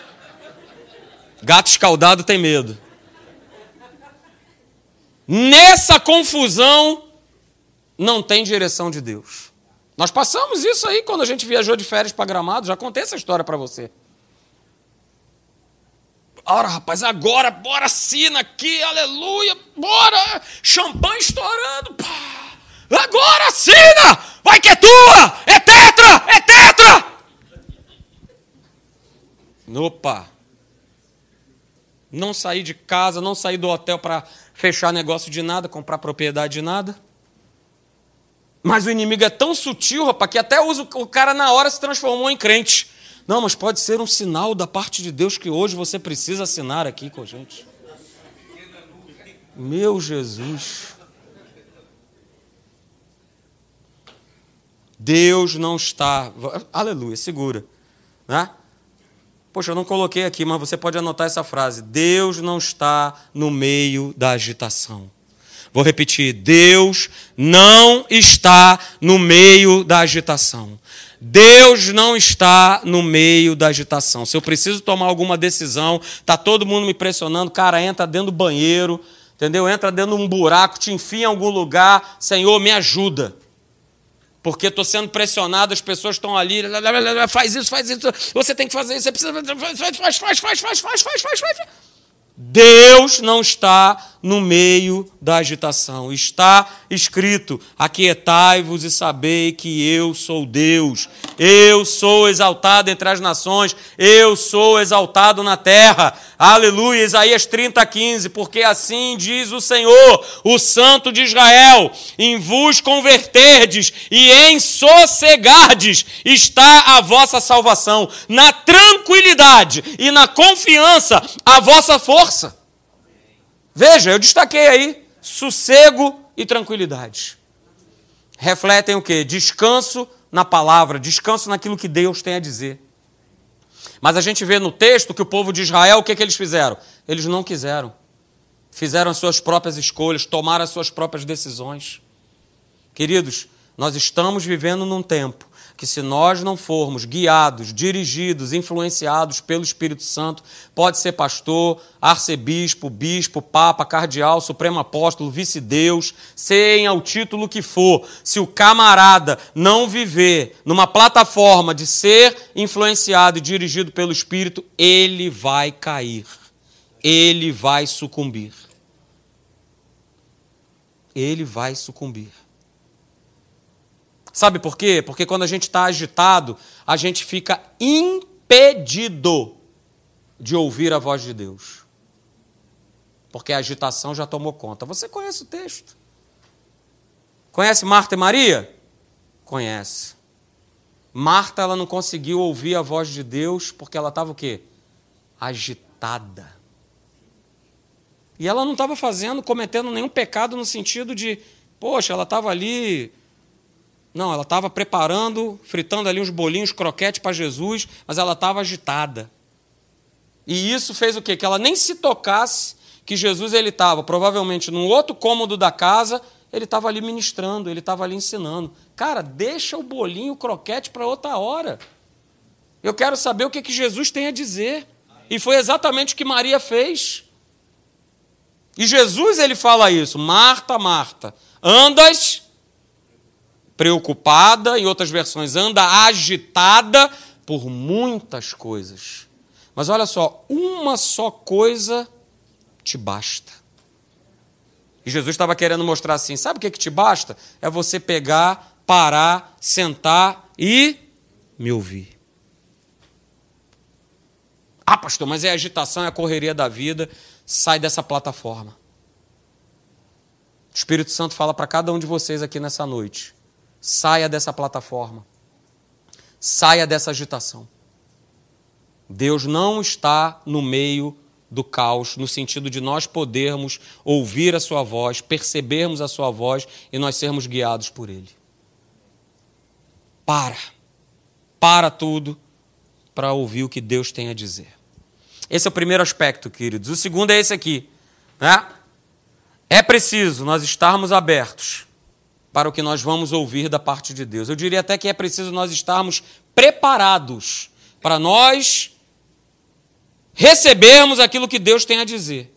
Gato escaldado tem medo. Nessa confusão, não tem direção de Deus. Nós passamos isso aí quando a gente viajou de férias para Gramado, já contei essa história para você. Ora, rapaz, agora, bora, assina aqui, aleluia, bora, champanhe estourando, pá. agora assina, vai que é tua, é tetra, é tetra. Opa, não sair de casa, não sair do hotel para fechar negócio de nada, comprar propriedade de nada. Mas o inimigo é tão sutil, rapaz, que até usa o cara na hora se transformou em crente. Não, mas pode ser um sinal da parte de Deus que hoje você precisa assinar aqui com a gente. Meu Jesus. Deus não está. Aleluia, segura. Né? Poxa, eu não coloquei aqui, mas você pode anotar essa frase. Deus não está no meio da agitação. Vou repetir: Deus não está no meio da agitação. Deus não está no meio da agitação. Se eu preciso tomar alguma decisão, tá todo mundo me pressionando, cara, entra dentro do banheiro, entendeu? Entra dentro de um buraco, te enfia em algum lugar, Senhor, me ajuda porque estou sendo pressionado, as pessoas estão ali, faz isso, faz isso, você tem que fazer isso, você precisa, faz, faz, faz, faz, faz, faz, faz, faz, faz. Deus não está no meio da agitação. Está escrito: Aquietai-vos e sabei que eu sou Deus. Eu sou exaltado entre as nações, eu sou exaltado na terra. Aleluia. Isaías 30, 15. Porque assim diz o Senhor, o Santo de Israel: em vos converterdes e em sossegardes está a vossa salvação. Na tranquilidade e na confiança, a vossa força. Veja, eu destaquei aí sossego e tranquilidade. Refletem o que? Descanso na palavra, descanso naquilo que Deus tem a dizer. Mas a gente vê no texto que o povo de Israel, o que, que eles fizeram? Eles não quiseram. Fizeram as suas próprias escolhas, tomaram as suas próprias decisões. Queridos, nós estamos vivendo num tempo que se nós não formos guiados, dirigidos, influenciados pelo Espírito Santo, pode ser pastor, arcebispo, bispo, papa, cardeal, supremo apóstolo, vice-deus, seja o título que for, se o camarada não viver numa plataforma de ser influenciado e dirigido pelo Espírito, ele vai cair, ele vai sucumbir. Ele vai sucumbir. Sabe por quê? Porque quando a gente está agitado, a gente fica impedido de ouvir a voz de Deus. Porque a agitação já tomou conta. Você conhece o texto? Conhece Marta e Maria? Conhece. Marta ela não conseguiu ouvir a voz de Deus porque ela estava o quê? Agitada. E ela não estava fazendo, cometendo nenhum pecado no sentido de, poxa, ela estava ali não, ela estava preparando, fritando ali uns bolinhos, croquete para Jesus, mas ela estava agitada. E isso fez o quê? Que ela nem se tocasse que Jesus ele estava provavelmente num outro cômodo da casa, ele estava ali ministrando, ele estava ali ensinando. Cara, deixa o bolinho, o croquete para outra hora. Eu quero saber o que, que Jesus tem a dizer. E foi exatamente o que Maria fez. E Jesus ele fala isso: Marta, Marta, andas preocupada, em outras versões, anda agitada por muitas coisas. Mas olha só, uma só coisa te basta. E Jesus estava querendo mostrar assim: sabe o que, que te basta? É você pegar, parar, sentar e me ouvir. Ah, pastor, mas é a agitação, é a correria da vida. Sai dessa plataforma. O Espírito Santo fala para cada um de vocês aqui nessa noite. Saia dessa plataforma. Saia dessa agitação. Deus não está no meio do caos, no sentido de nós podermos ouvir a Sua voz, percebermos a Sua voz e nós sermos guiados por Ele. Para. Para tudo para ouvir o que Deus tem a dizer. Esse é o primeiro aspecto, queridos. O segundo é esse aqui. Né? É preciso nós estarmos abertos para o que nós vamos ouvir da parte de Deus. Eu diria até que é preciso nós estarmos preparados para nós recebermos aquilo que Deus tem a dizer.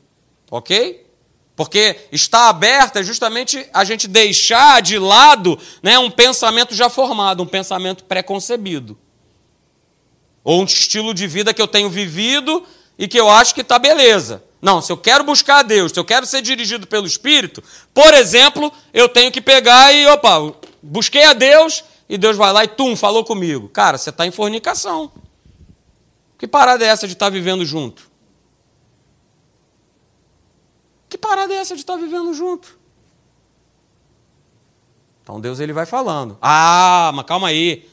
Ok? Porque estar aberto é justamente a gente deixar de lado né, um pensamento já formado, um pensamento preconcebido. Ou um estilo de vida que eu tenho vivido e que eu acho que está beleza. Não, se eu quero buscar a Deus, se eu quero ser dirigido pelo Espírito, por exemplo, eu tenho que pegar e, opa, busquei a Deus e Deus vai lá e tum, falou comigo. Cara, você está em fornicação. Que parada é essa de estar tá vivendo junto? Que parada é essa de estar tá vivendo junto? Então Deus ele vai falando. Ah, mas calma aí.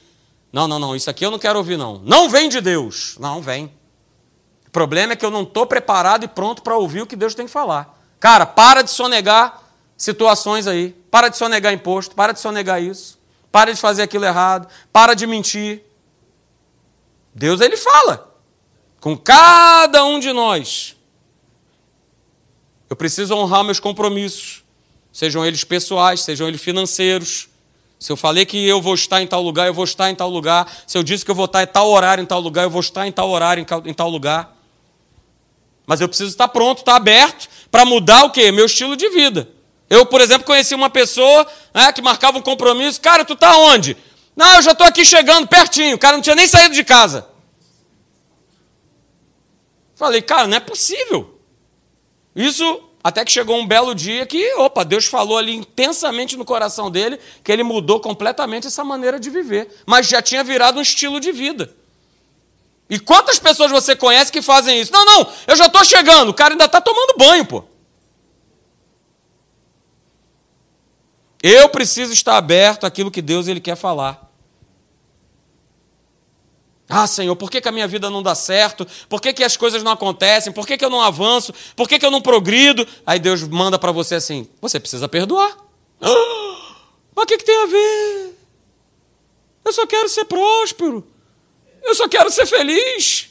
Não, não, não, isso aqui eu não quero ouvir não. Não vem de Deus. Não vem. O problema é que eu não estou preparado e pronto para ouvir o que Deus tem que falar. Cara, para de sonegar situações aí. Para de sonegar imposto, para de sonegar isso. Para de fazer aquilo errado, para de mentir. Deus ele fala com cada um de nós. Eu preciso honrar meus compromissos, sejam eles pessoais, sejam eles financeiros. Se eu falei que eu vou estar em tal lugar, eu vou estar em tal lugar. Se eu disse que eu vou estar em tal horário em tal lugar, eu vou estar em tal horário em tal lugar. Mas eu preciso estar pronto, estar aberto para mudar o quê? Meu estilo de vida. Eu, por exemplo, conheci uma pessoa né, que marcava um compromisso. Cara, tu está onde? Não, eu já estou aqui chegando, pertinho. O cara não tinha nem saído de casa. Falei, cara, não é possível. Isso até que chegou um belo dia que, opa, Deus falou ali intensamente no coração dele que ele mudou completamente essa maneira de viver. Mas já tinha virado um estilo de vida. E quantas pessoas você conhece que fazem isso? Não, não, eu já estou chegando, o cara ainda está tomando banho, pô. Eu preciso estar aberto àquilo que Deus ele quer falar. Ah, Senhor, por que, que a minha vida não dá certo? Por que, que as coisas não acontecem? Por que, que eu não avanço? Por que, que eu não progrido? Aí Deus manda para você assim: você precisa perdoar. Ah, [gasps] mas o que, que tem a ver? Eu só quero ser próspero. Eu só quero ser feliz.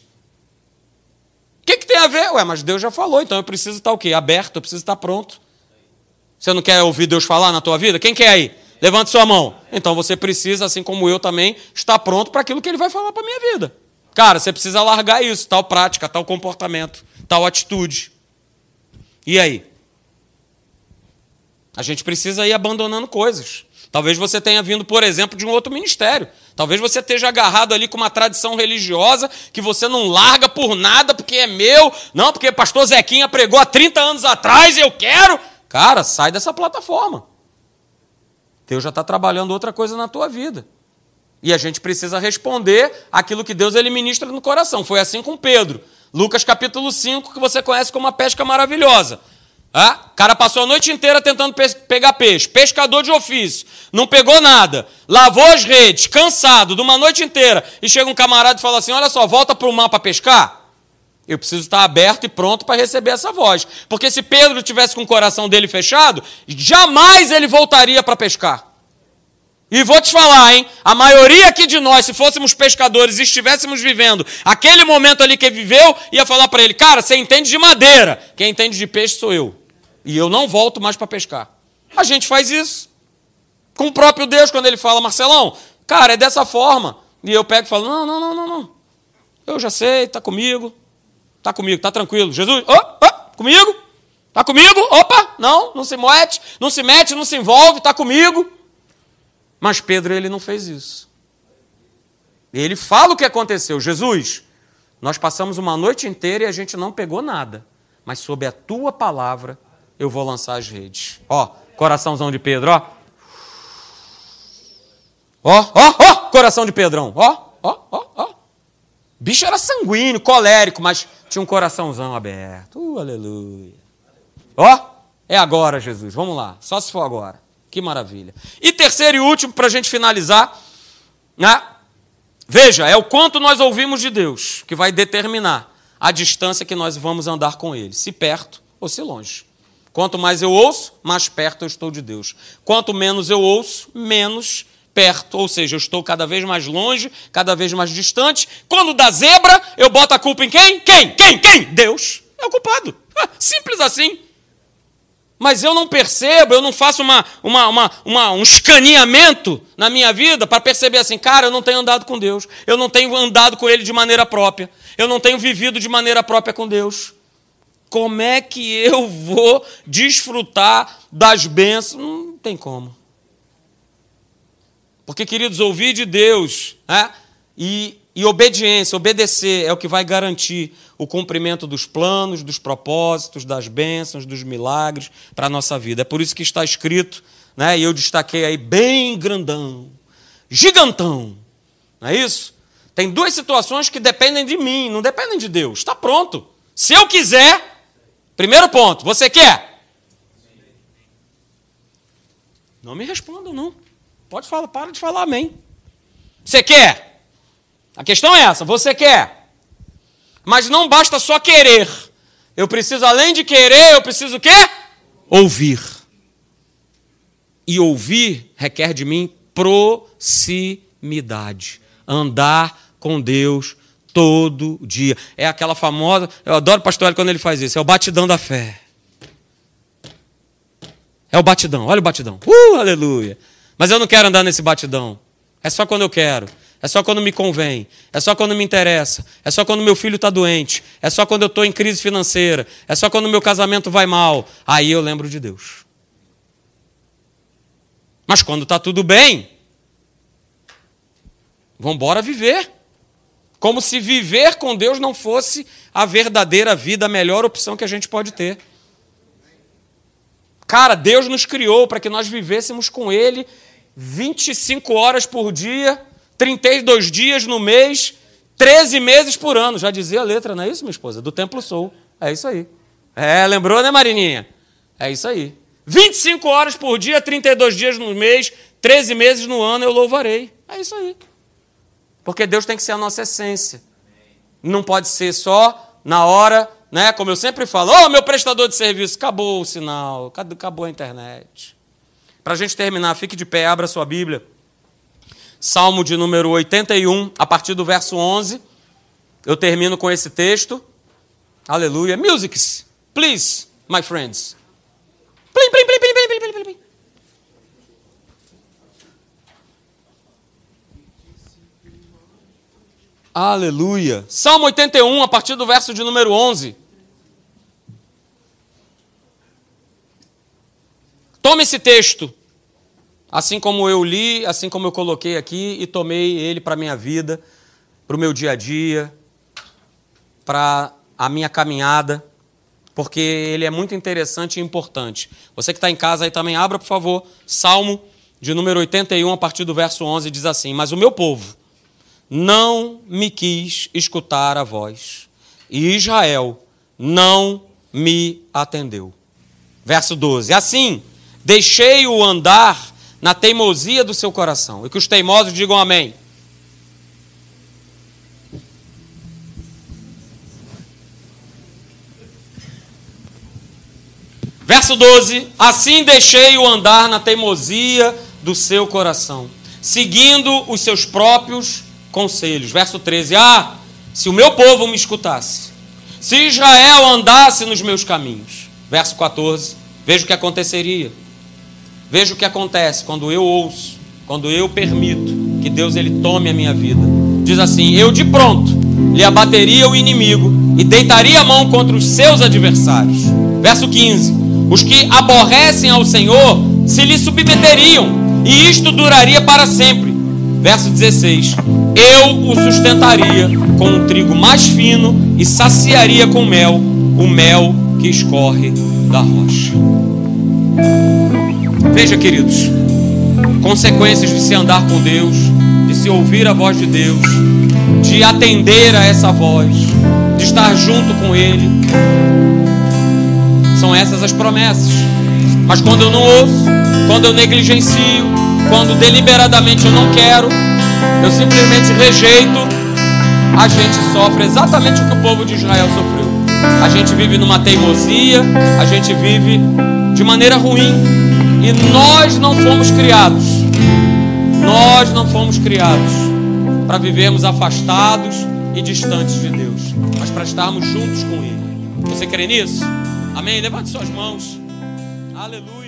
O que, que tem a ver? Ué, mas Deus já falou, então eu preciso estar o quê? Aberto, eu preciso estar pronto. Você não quer ouvir Deus falar na tua vida? Quem quer aí? Levante sua mão. Então você precisa, assim como eu também, estar pronto para aquilo que ele vai falar para a minha vida. Cara, você precisa largar isso, tal prática, tal comportamento, tal atitude. E aí? A gente precisa ir abandonando coisas. Talvez você tenha vindo, por exemplo, de um outro ministério. Talvez você esteja agarrado ali com uma tradição religiosa que você não larga por nada porque é meu. Não, porque pastor Zequinha pregou há 30 anos atrás e eu quero. Cara, sai dessa plataforma. Deus já está trabalhando outra coisa na tua vida. E a gente precisa responder aquilo que Deus ele ministra no coração. Foi assim com Pedro. Lucas capítulo 5, que você conhece como uma pesca maravilhosa. Ah, o cara passou a noite inteira tentando pe pegar peixe, pescador de ofício, não pegou nada, lavou as redes, cansado, de uma noite inteira, e chega um camarada e fala assim: Olha só, volta para o mar para pescar. Eu preciso estar aberto e pronto para receber essa voz. Porque se Pedro tivesse com o coração dele fechado, jamais ele voltaria para pescar. E vou te falar, hein? A maioria aqui de nós, se fôssemos pescadores e estivéssemos vivendo aquele momento ali que viveu, ia falar para ele: Cara, você entende de madeira. Quem entende de peixe sou eu. E eu não volto mais para pescar. A gente faz isso. Com o próprio Deus, quando ele fala, Marcelão, cara, é dessa forma. E eu pego e falo: Não, não, não, não, não. Eu já sei, está comigo. Está comigo, está tranquilo. Jesus, oh, oh, comigo? Está comigo? Opa, não, não se mete, não se mete, não se envolve, está comigo. Mas Pedro, ele não fez isso. Ele fala o que aconteceu. Jesus, nós passamos uma noite inteira e a gente não pegou nada. Mas sob a tua palavra eu vou lançar as redes. Ó, coraçãozão de Pedro, ó. Ó, ó, ó, coração de Pedrão. Ó, ó, ó, ó. Bicho era sanguíneo, colérico, mas tinha um coraçãozão aberto. Uh, aleluia. Ó, é agora, Jesus. Vamos lá. Só se for agora. Que maravilha. E terceiro e último, para a gente finalizar, né? veja, é o quanto nós ouvimos de Deus que vai determinar a distância que nós vamos andar com Ele, se perto ou se longe. Quanto mais eu ouço, mais perto eu estou de Deus. Quanto menos eu ouço, menos perto, ou seja, eu estou cada vez mais longe, cada vez mais distante. Quando dá zebra, eu boto a culpa em quem? Quem? Quem? Quem? Deus. É o culpado. Simples assim mas eu não percebo, eu não faço uma, uma, uma, uma um escaneamento na minha vida para perceber assim, cara, eu não tenho andado com Deus, eu não tenho andado com Ele de maneira própria, eu não tenho vivido de maneira própria com Deus. Como é que eu vou desfrutar das bênçãos? Não tem como. Porque, queridos, ouvir de Deus né, e, e obediência, obedecer, é o que vai garantir o cumprimento dos planos, dos propósitos, das bênçãos, dos milagres para a nossa vida. É por isso que está escrito, né, e eu destaquei aí bem grandão, gigantão, não é isso? Tem duas situações que dependem de mim, não dependem de Deus. Está pronto. Se eu quiser, primeiro ponto, você quer? Não me responda, não. Pode falar, para de falar amém. Você quer? A questão é essa, você quer? Mas não basta só querer. Eu preciso, além de querer, eu preciso o quê? Ouvir. E ouvir requer de mim proximidade. Andar com Deus todo dia. É aquela famosa. Eu adoro o pastor quando ele faz isso. É o batidão da fé. É o batidão. Olha o batidão. Uh, aleluia. Mas eu não quero andar nesse batidão. É só quando eu quero. É só quando me convém. É só quando me interessa. É só quando meu filho está doente. É só quando eu estou em crise financeira. É só quando meu casamento vai mal. Aí eu lembro de Deus. Mas quando está tudo bem, vamos embora viver. Como se viver com Deus não fosse a verdadeira vida, a melhor opção que a gente pode ter. Cara, Deus nos criou para que nós vivêssemos com Ele 25 horas por dia, 32 dias no mês, 13 meses por ano. Já dizia a letra, não é isso, minha esposa? Do Templo Sou. É isso aí. É, lembrou, né, Marininha? É isso aí. 25 horas por dia, 32 dias no mês, 13 meses no ano eu louvarei. É isso aí. Porque Deus tem que ser a nossa essência. Não pode ser só na hora, né? Como eu sempre falo, ô oh, meu prestador de serviço, acabou o sinal, acabou a internet. Para a gente terminar, fique de pé, abra sua Bíblia. Salmo de número 81, a partir do verso 11. Eu termino com esse texto. Aleluia. Musics, please, my friends. Plim, plim, plim, plim, plim, plim, plim, plim. Aleluia. Salmo 81, a partir do verso de número 11. Tome esse texto, assim como eu li, assim como eu coloquei aqui, e tomei ele para a minha vida, para o meu dia a dia, para a minha caminhada, porque ele é muito interessante e importante. Você que está em casa aí também, abra, por favor, Salmo de número 81, a partir do verso 11, diz assim: Mas o meu povo não me quis escutar a voz, e Israel não me atendeu. Verso 12: Assim, deixei-o andar na teimosia do seu coração. E que os teimosos digam amém. Verso 12: Assim deixei-o andar na teimosia do seu coração, seguindo os seus próprios conselhos. Verso 13: Ah, se o meu povo me escutasse, se Israel andasse nos meus caminhos. Verso 14: Veja o que aconteceria. Veja o que acontece quando eu ouço, quando eu permito que Deus ele tome a minha vida. Diz assim: Eu de pronto lhe abateria o inimigo e deitaria a mão contra os seus adversários. Verso 15: Os que aborrecem ao Senhor se lhe submeteriam, e isto duraria para sempre. Verso 16: Eu o sustentaria com um trigo mais fino e saciaria com mel o mel que escorre da rocha. Veja, queridos, consequências de se andar com Deus, de se ouvir a voz de Deus, de atender a essa voz, de estar junto com Ele. São essas as promessas. Mas quando eu não ouço, quando eu negligencio, quando deliberadamente eu não quero, eu simplesmente rejeito, a gente sofre exatamente o que o povo de Israel sofreu. A gente vive numa teimosia, a gente vive de maneira ruim, e nós não fomos criados, nós não fomos criados para vivermos afastados e distantes de Deus, mas para estarmos juntos com Ele. Você crê nisso? Amém? Levante suas mãos. Aleluia.